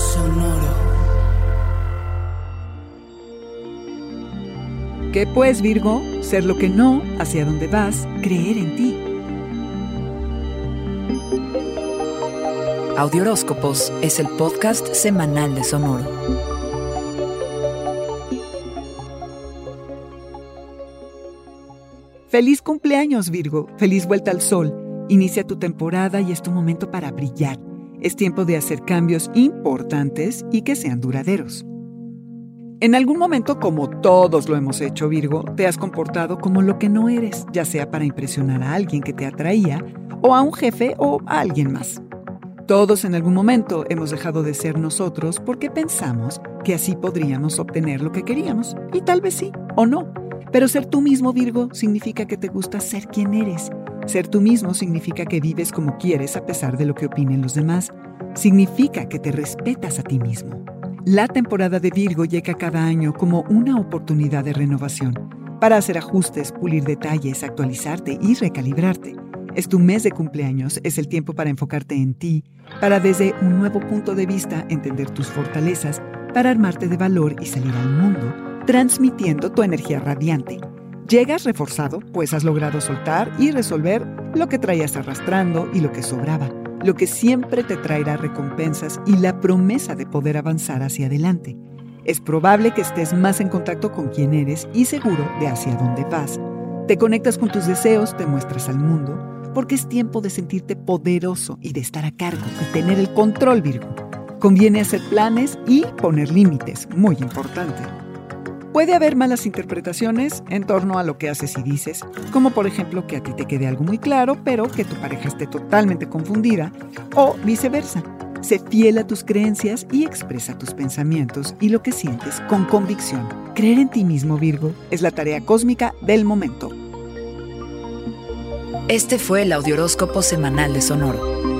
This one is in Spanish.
Sonoro. ¿Qué pues, Virgo? Ser lo que no, hacia dónde vas, creer en ti. Audioróscopos es el podcast semanal de Sonoro. Feliz cumpleaños, Virgo. Feliz vuelta al sol. Inicia tu temporada y es tu momento para brillar. Es tiempo de hacer cambios importantes y que sean duraderos. En algún momento, como todos lo hemos hecho, Virgo, te has comportado como lo que no eres, ya sea para impresionar a alguien que te atraía, o a un jefe o a alguien más. Todos en algún momento hemos dejado de ser nosotros porque pensamos que así podríamos obtener lo que queríamos, y tal vez sí, o no. Pero ser tú mismo, Virgo, significa que te gusta ser quien eres. Ser tú mismo significa que vives como quieres a pesar de lo que opinen los demás. Significa que te respetas a ti mismo. La temporada de Virgo llega cada año como una oportunidad de renovación para hacer ajustes, pulir detalles, actualizarte y recalibrarte. Es tu mes de cumpleaños, es el tiempo para enfocarte en ti, para desde un nuevo punto de vista entender tus fortalezas, para armarte de valor y salir al mundo, transmitiendo tu energía radiante. Llegas reforzado, pues has logrado soltar y resolver lo que traías arrastrando y lo que sobraba, lo que siempre te traerá recompensas y la promesa de poder avanzar hacia adelante. Es probable que estés más en contacto con quién eres y seguro de hacia dónde vas. Te conectas con tus deseos, te muestras al mundo, porque es tiempo de sentirte poderoso y de estar a cargo y tener el control, Virgo. Conviene hacer planes y poner límites, muy importante. Puede haber malas interpretaciones en torno a lo que haces y dices, como por ejemplo que a ti te quede algo muy claro, pero que tu pareja esté totalmente confundida, o viceversa. Sé fiel a tus creencias y expresa tus pensamientos y lo que sientes con convicción. Creer en ti mismo, Virgo, es la tarea cósmica del momento. Este fue el Audioróscopo semanal de Sonoro.